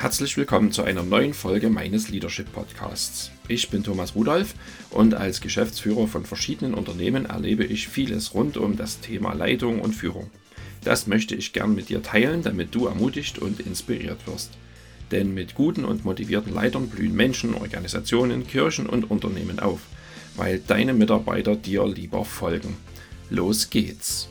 Herzlich willkommen zu einer neuen Folge meines Leadership Podcasts. Ich bin Thomas Rudolph und als Geschäftsführer von verschiedenen Unternehmen erlebe ich vieles rund um das Thema Leitung und Führung. Das möchte ich gern mit dir teilen, damit du ermutigt und inspiriert wirst. Denn mit guten und motivierten Leitern blühen Menschen, Organisationen, Kirchen und Unternehmen auf, weil deine Mitarbeiter dir lieber folgen. Los geht's!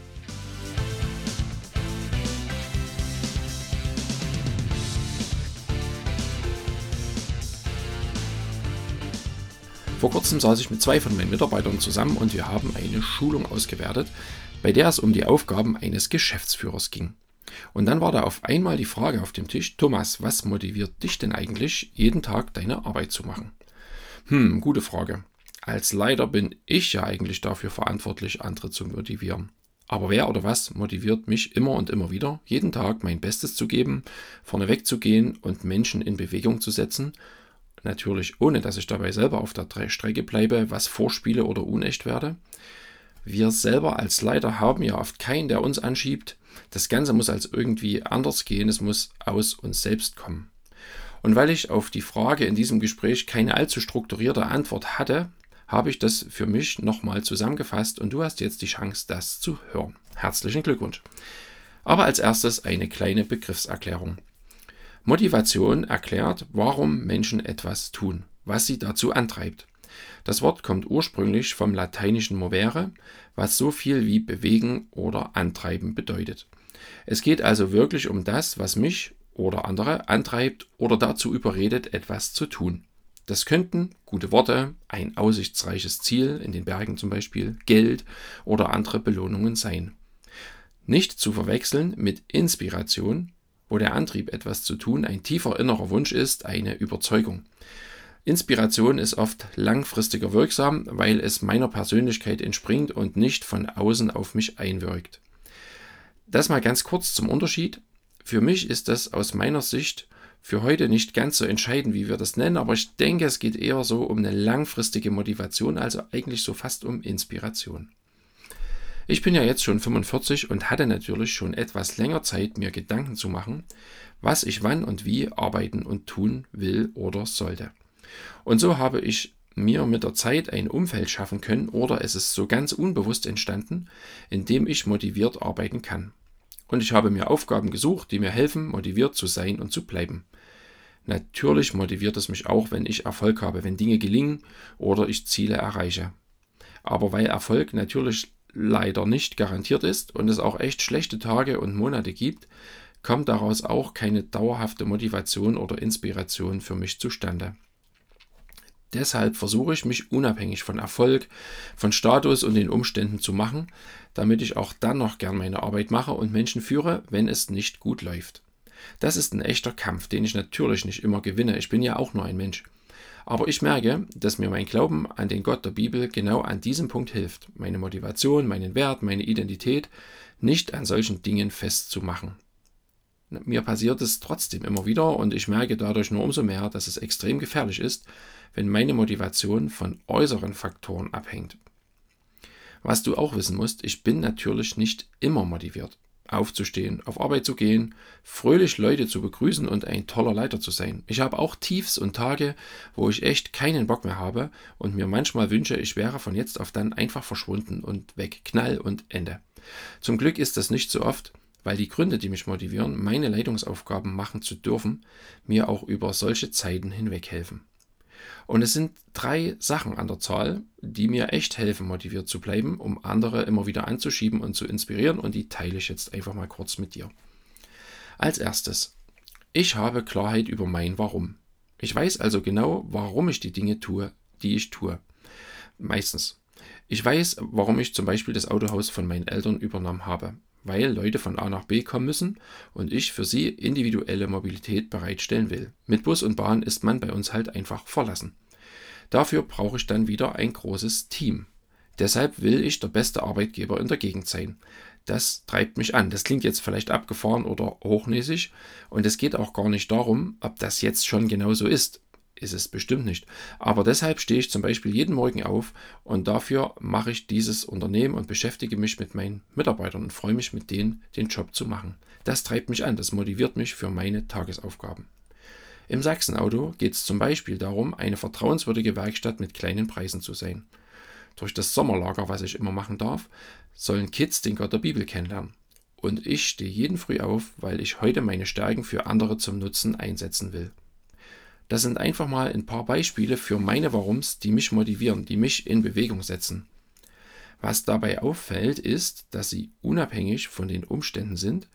Vor kurzem saß ich mit zwei von meinen Mitarbeitern zusammen und wir haben eine Schulung ausgewertet, bei der es um die Aufgaben eines Geschäftsführers ging. Und dann war da auf einmal die Frage auf dem Tisch, Thomas, was motiviert dich denn eigentlich, jeden Tag deine Arbeit zu machen? Hm, gute Frage. Als Leiter bin ich ja eigentlich dafür verantwortlich, andere zu motivieren. Aber wer oder was motiviert mich immer und immer wieder, jeden Tag mein Bestes zu geben, vorneweg zu gehen und Menschen in Bewegung zu setzen Natürlich ohne, dass ich dabei selber auf der Strecke bleibe, was vorspiele oder unecht werde. Wir selber als Leiter haben ja oft keinen, der uns anschiebt. Das Ganze muss als irgendwie anders gehen, es muss aus uns selbst kommen. Und weil ich auf die Frage in diesem Gespräch keine allzu strukturierte Antwort hatte, habe ich das für mich nochmal zusammengefasst und du hast jetzt die Chance, das zu hören. Herzlichen Glückwunsch. Aber als erstes eine kleine Begriffserklärung. Motivation erklärt, warum Menschen etwas tun, was sie dazu antreibt. Das Wort kommt ursprünglich vom lateinischen movere, was so viel wie bewegen oder antreiben bedeutet. Es geht also wirklich um das, was mich oder andere antreibt oder dazu überredet, etwas zu tun. Das könnten gute Worte, ein aussichtsreiches Ziel, in den Bergen zum Beispiel, Geld oder andere Belohnungen sein. Nicht zu verwechseln mit Inspiration, wo der Antrieb, etwas zu tun, ein tiefer innerer Wunsch ist, eine Überzeugung. Inspiration ist oft langfristiger wirksam, weil es meiner Persönlichkeit entspringt und nicht von außen auf mich einwirkt. Das mal ganz kurz zum Unterschied. Für mich ist das aus meiner Sicht für heute nicht ganz so entscheidend, wie wir das nennen, aber ich denke, es geht eher so um eine langfristige Motivation, also eigentlich so fast um Inspiration. Ich bin ja jetzt schon 45 und hatte natürlich schon etwas länger Zeit, mir Gedanken zu machen, was ich wann und wie arbeiten und tun will oder sollte. Und so habe ich mir mit der Zeit ein Umfeld schaffen können oder es ist so ganz unbewusst entstanden, in dem ich motiviert arbeiten kann. Und ich habe mir Aufgaben gesucht, die mir helfen, motiviert zu sein und zu bleiben. Natürlich motiviert es mich auch, wenn ich Erfolg habe, wenn Dinge gelingen oder ich Ziele erreiche. Aber weil Erfolg natürlich leider nicht garantiert ist und es auch echt schlechte Tage und Monate gibt, kommt daraus auch keine dauerhafte Motivation oder Inspiration für mich zustande. Deshalb versuche ich mich unabhängig von Erfolg, von Status und den Umständen zu machen, damit ich auch dann noch gern meine Arbeit mache und Menschen führe, wenn es nicht gut läuft. Das ist ein echter Kampf, den ich natürlich nicht immer gewinne. Ich bin ja auch nur ein Mensch. Aber ich merke, dass mir mein Glauben an den Gott der Bibel genau an diesem Punkt hilft, meine Motivation, meinen Wert, meine Identität nicht an solchen Dingen festzumachen. Mir passiert es trotzdem immer wieder und ich merke dadurch nur umso mehr, dass es extrem gefährlich ist, wenn meine Motivation von äußeren Faktoren abhängt. Was du auch wissen musst, ich bin natürlich nicht immer motiviert aufzustehen, auf Arbeit zu gehen, fröhlich Leute zu begrüßen und ein toller Leiter zu sein. Ich habe auch Tiefs und Tage, wo ich echt keinen Bock mehr habe und mir manchmal wünsche, ich wäre von jetzt auf dann einfach verschwunden und weg. Knall und Ende. Zum Glück ist das nicht so oft, weil die Gründe, die mich motivieren, meine Leitungsaufgaben machen zu dürfen, mir auch über solche Zeiten hinweg helfen. Und es sind drei Sachen an der Zahl, die mir echt helfen, motiviert zu bleiben, um andere immer wieder anzuschieben und zu inspirieren. Und die teile ich jetzt einfach mal kurz mit dir. Als erstes, ich habe Klarheit über mein Warum. Ich weiß also genau, warum ich die Dinge tue, die ich tue. Meistens. Ich weiß, warum ich zum Beispiel das Autohaus von meinen Eltern übernommen habe weil Leute von A nach B kommen müssen und ich für sie individuelle Mobilität bereitstellen will. Mit Bus und Bahn ist man bei uns halt einfach verlassen. Dafür brauche ich dann wieder ein großes Team. Deshalb will ich der beste Arbeitgeber in der Gegend sein. Das treibt mich an. Das klingt jetzt vielleicht abgefahren oder hochnäsig und es geht auch gar nicht darum, ob das jetzt schon genau so ist ist es bestimmt nicht. Aber deshalb stehe ich zum Beispiel jeden Morgen auf und dafür mache ich dieses Unternehmen und beschäftige mich mit meinen Mitarbeitern und freue mich mit denen, den Job zu machen. Das treibt mich an, das motiviert mich für meine Tagesaufgaben. Im Sachsenauto geht es zum Beispiel darum, eine vertrauenswürdige Werkstatt mit kleinen Preisen zu sein. Durch das Sommerlager, was ich immer machen darf, sollen Kids den Gott der Bibel kennenlernen. Und ich stehe jeden früh auf, weil ich heute meine Stärken für andere zum Nutzen einsetzen will. Das sind einfach mal ein paar Beispiele für meine Warums, die mich motivieren, die mich in Bewegung setzen. Was dabei auffällt, ist, dass sie unabhängig von den Umständen sind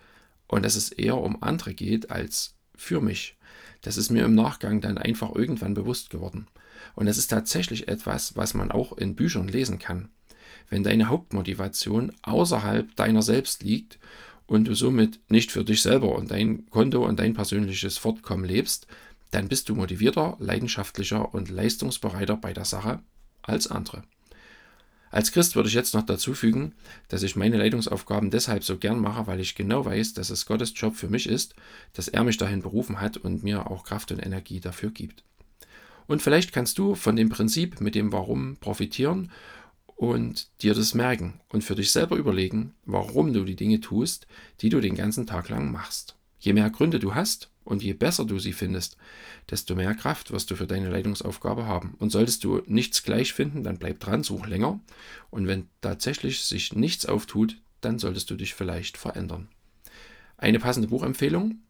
und dass es eher um andere geht als für mich. Das ist mir im Nachgang dann einfach irgendwann bewusst geworden. Und es ist tatsächlich etwas, was man auch in Büchern lesen kann. Wenn deine Hauptmotivation außerhalb deiner selbst liegt und du somit nicht für dich selber und dein Konto und dein persönliches Fortkommen lebst, dann bist du motivierter, leidenschaftlicher und leistungsbereiter bei der Sache als andere. Als Christ würde ich jetzt noch dazu fügen, dass ich meine Leitungsaufgaben deshalb so gern mache, weil ich genau weiß, dass es Gottes Job für mich ist, dass er mich dahin berufen hat und mir auch Kraft und Energie dafür gibt. Und vielleicht kannst du von dem Prinzip mit dem Warum profitieren und dir das merken und für dich selber überlegen, warum du die Dinge tust, die du den ganzen Tag lang machst. Je mehr Gründe du hast und je besser du sie findest, desto mehr Kraft wirst du für deine Leitungsaufgabe haben. Und solltest du nichts gleich finden, dann bleib dran, such länger. Und wenn tatsächlich sich nichts auftut, dann solltest du dich vielleicht verändern. Eine passende Buchempfehlung?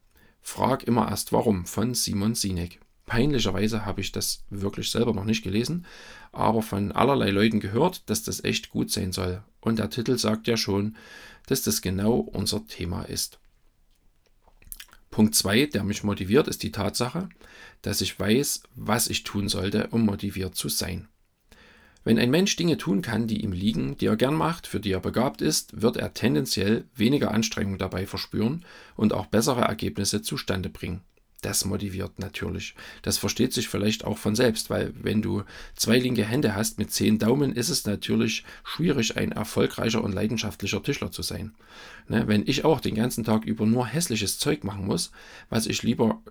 Frag immer erst warum von Simon Sinek. Peinlicherweise habe ich das wirklich selber noch nicht gelesen, aber von allerlei Leuten gehört, dass das echt gut sein soll. Und der Titel sagt ja schon, dass das genau unser Thema ist. Punkt 2, der mich motiviert, ist die Tatsache, dass ich weiß, was ich tun sollte, um motiviert zu sein. Wenn ein Mensch Dinge tun kann, die ihm liegen, die er gern macht, für die er begabt ist, wird er tendenziell weniger Anstrengung dabei verspüren und auch bessere Ergebnisse zustande bringen das motiviert natürlich. Das versteht sich vielleicht auch von selbst, weil wenn du zwei linke Hände hast mit zehn Daumen, ist es natürlich schwierig, ein erfolgreicher und leidenschaftlicher Tischler zu sein. Ne, wenn ich auch den ganzen Tag über nur hässliches Zeug machen muss, was ich lieber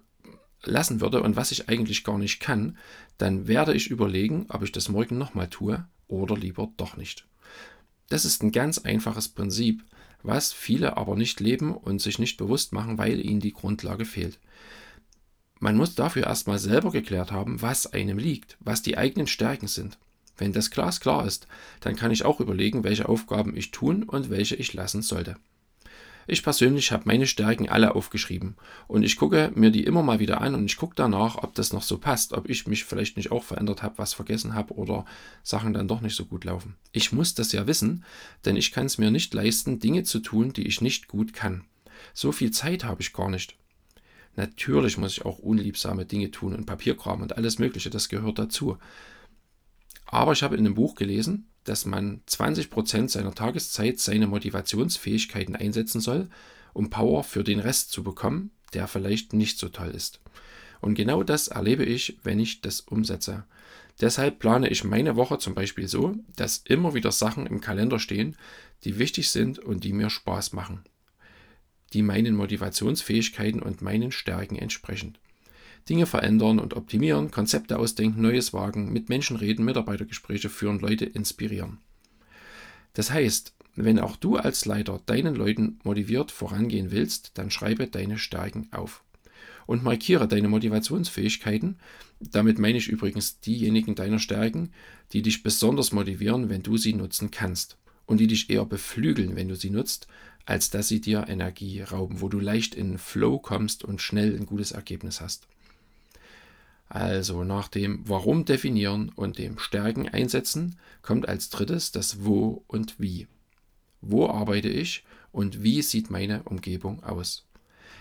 lassen würde und was ich eigentlich gar nicht kann, dann werde ich überlegen, ob ich das morgen nochmal tue oder lieber doch nicht. Das ist ein ganz einfaches Prinzip, was viele aber nicht leben und sich nicht bewusst machen, weil ihnen die Grundlage fehlt. Man muss dafür erstmal selber geklärt haben, was einem liegt, was die eigenen Stärken sind. Wenn das Glas klar ist, dann kann ich auch überlegen, welche Aufgaben ich tun und welche ich lassen sollte. Ich persönlich habe meine Stärken alle aufgeschrieben und ich gucke mir die immer mal wieder an und ich gucke danach, ob das noch so passt, ob ich mich vielleicht nicht auch verändert habe, was vergessen habe oder Sachen dann doch nicht so gut laufen. Ich muss das ja wissen, denn ich kann es mir nicht leisten, Dinge zu tun, die ich nicht gut kann. So viel Zeit habe ich gar nicht. Natürlich muss ich auch unliebsame Dinge tun und Papierkram und alles Mögliche, das gehört dazu. Aber ich habe in einem Buch gelesen, dass man 20% seiner Tageszeit seine Motivationsfähigkeiten einsetzen soll, um Power für den Rest zu bekommen, der vielleicht nicht so toll ist. Und genau das erlebe ich, wenn ich das umsetze. Deshalb plane ich meine Woche zum Beispiel so, dass immer wieder Sachen im Kalender stehen, die wichtig sind und die mir Spaß machen die meinen Motivationsfähigkeiten und meinen Stärken entsprechen. Dinge verändern und optimieren, Konzepte ausdenken, Neues wagen, mit Menschen reden, Mitarbeitergespräche führen, Leute inspirieren. Das heißt, wenn auch du als Leiter deinen Leuten motiviert vorangehen willst, dann schreibe deine Stärken auf und markiere deine Motivationsfähigkeiten. Damit meine ich übrigens diejenigen deiner Stärken, die dich besonders motivieren, wenn du sie nutzen kannst und die dich eher beflügeln, wenn du sie nutzt, als dass sie dir Energie rauben, wo du leicht in Flow kommst und schnell ein gutes Ergebnis hast. Also nach dem Warum definieren und dem Stärken einsetzen kommt als drittes das Wo und Wie. Wo arbeite ich und wie sieht meine Umgebung aus?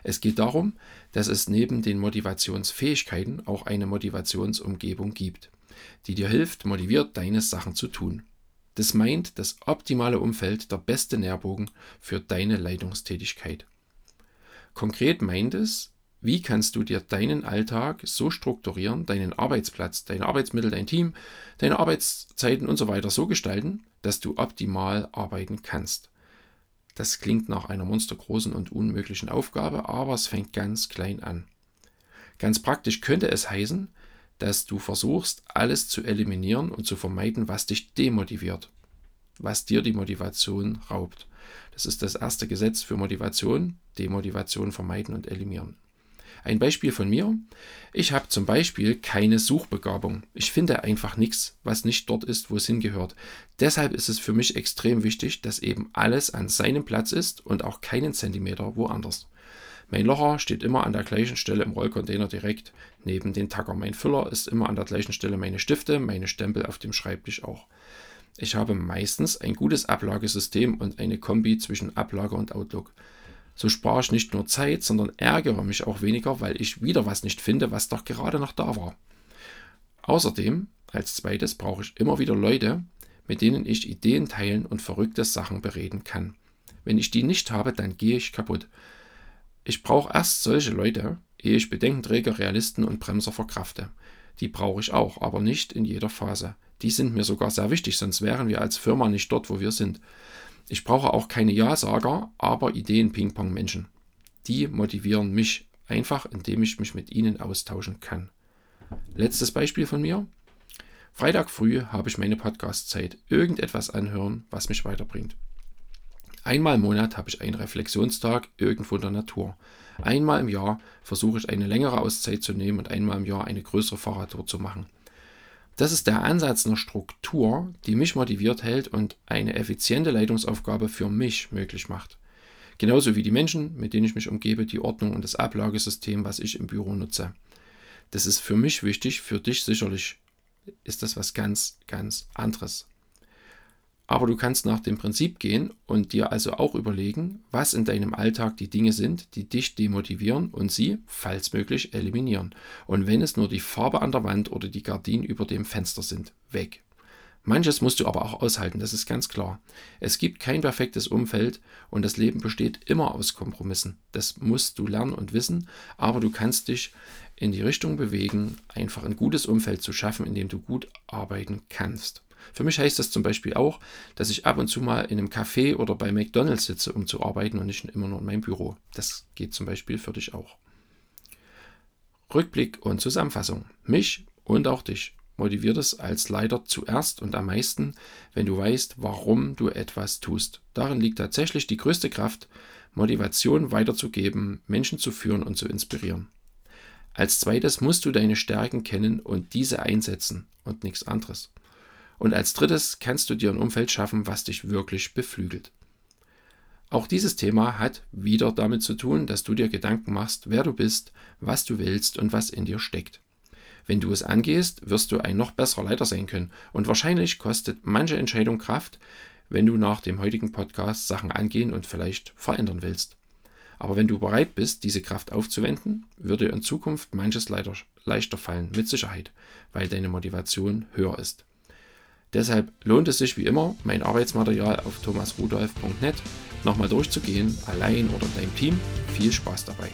Es geht darum, dass es neben den Motivationsfähigkeiten auch eine Motivationsumgebung gibt, die dir hilft, motiviert deine Sachen zu tun. Das meint das optimale Umfeld der beste Nährbogen für deine Leitungstätigkeit. Konkret meint es, wie kannst du dir deinen Alltag so strukturieren, deinen Arbeitsplatz, deine Arbeitsmittel, dein Team, deine Arbeitszeiten und so weiter so gestalten, dass du optimal arbeiten kannst. Das klingt nach einer monstergroßen und unmöglichen Aufgabe, aber es fängt ganz klein an. Ganz praktisch könnte es heißen, dass du versuchst, alles zu eliminieren und zu vermeiden, was dich demotiviert, was dir die Motivation raubt. Das ist das erste Gesetz für Motivation, Demotivation vermeiden und eliminieren. Ein Beispiel von mir. Ich habe zum Beispiel keine Suchbegabung. Ich finde einfach nichts, was nicht dort ist, wo es hingehört. Deshalb ist es für mich extrem wichtig, dass eben alles an seinem Platz ist und auch keinen Zentimeter woanders. Mein Locher steht immer an der gleichen Stelle im Rollcontainer direkt neben den Tacker. Mein Füller ist immer an der gleichen Stelle meine Stifte, meine Stempel auf dem Schreibtisch auch. Ich habe meistens ein gutes Ablagesystem und eine Kombi zwischen Ablage und Outlook. So spare ich nicht nur Zeit, sondern ärgere mich auch weniger, weil ich wieder was nicht finde, was doch gerade noch da war. Außerdem, als zweites, brauche ich immer wieder Leute, mit denen ich Ideen teilen und verrückte Sachen bereden kann. Wenn ich die nicht habe, dann gehe ich kaputt. Ich brauche erst solche Leute, ehe ich Bedenkenträger, Realisten und Bremser verkrafte. Die brauche ich auch, aber nicht in jeder Phase. Die sind mir sogar sehr wichtig, sonst wären wir als Firma nicht dort, wo wir sind. Ich brauche auch keine Ja-Sager, aber Ideen-Ping-Pong-Menschen. Die motivieren mich einfach, indem ich mich mit ihnen austauschen kann. Letztes Beispiel von mir. Freitag früh habe ich meine Podcast-Zeit. Irgendetwas anhören, was mich weiterbringt. Einmal im Monat habe ich einen Reflexionstag irgendwo in der Natur. Einmal im Jahr versuche ich eine längere Auszeit zu nehmen und einmal im Jahr eine größere Fahrradtour zu machen. Das ist der Ansatz einer Struktur, die mich motiviert hält und eine effiziente Leitungsaufgabe für mich möglich macht. Genauso wie die Menschen, mit denen ich mich umgebe, die Ordnung und das Ablagesystem, was ich im Büro nutze. Das ist für mich wichtig, für dich sicherlich ist das was ganz, ganz anderes. Aber du kannst nach dem Prinzip gehen und dir also auch überlegen, was in deinem Alltag die Dinge sind, die dich demotivieren und sie, falls möglich, eliminieren. Und wenn es nur die Farbe an der Wand oder die Gardinen über dem Fenster sind, weg. Manches musst du aber auch aushalten, das ist ganz klar. Es gibt kein perfektes Umfeld und das Leben besteht immer aus Kompromissen. Das musst du lernen und wissen, aber du kannst dich in die Richtung bewegen, einfach ein gutes Umfeld zu schaffen, in dem du gut arbeiten kannst. Für mich heißt das zum Beispiel auch, dass ich ab und zu mal in einem Café oder bei McDonald's sitze, um zu arbeiten und nicht immer nur in meinem Büro. Das geht zum Beispiel für dich auch. Rückblick und Zusammenfassung. Mich und auch dich motiviert es als Leiter zuerst und am meisten, wenn du weißt, warum du etwas tust. Darin liegt tatsächlich die größte Kraft, Motivation weiterzugeben, Menschen zu führen und zu inspirieren. Als zweites musst du deine Stärken kennen und diese einsetzen und nichts anderes. Und als drittes kannst du dir ein Umfeld schaffen, was dich wirklich beflügelt. Auch dieses Thema hat wieder damit zu tun, dass du dir Gedanken machst, wer du bist, was du willst und was in dir steckt. Wenn du es angehst, wirst du ein noch besserer Leiter sein können. Und wahrscheinlich kostet manche Entscheidung Kraft, wenn du nach dem heutigen Podcast Sachen angehen und vielleicht verändern willst. Aber wenn du bereit bist, diese Kraft aufzuwenden, würde in Zukunft manches leichter fallen, mit Sicherheit, weil deine Motivation höher ist. Deshalb lohnt es sich wie immer, mein Arbeitsmaterial auf thomasrudolf.net nochmal durchzugehen, allein oder in deinem Team. Viel Spaß dabei!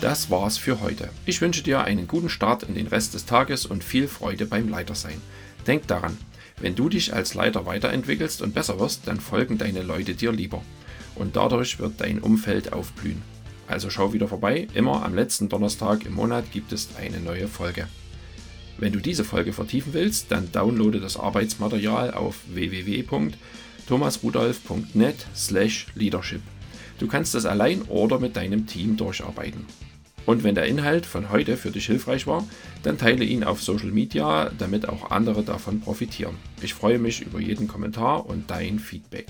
Das war's für heute. Ich wünsche dir einen guten Start in den Rest des Tages und viel Freude beim Leitersein. Denk daran, wenn du dich als Leiter weiterentwickelst und besser wirst, dann folgen deine Leute dir lieber. Und dadurch wird dein Umfeld aufblühen. Also schau wieder vorbei, immer am letzten Donnerstag im Monat gibt es eine neue Folge. Wenn du diese Folge vertiefen willst, dann downloade das Arbeitsmaterial auf www.thomasrudolf.net/leadership. Du kannst es allein oder mit deinem Team durcharbeiten. Und wenn der Inhalt von heute für dich hilfreich war, dann teile ihn auf Social Media, damit auch andere davon profitieren. Ich freue mich über jeden Kommentar und dein Feedback.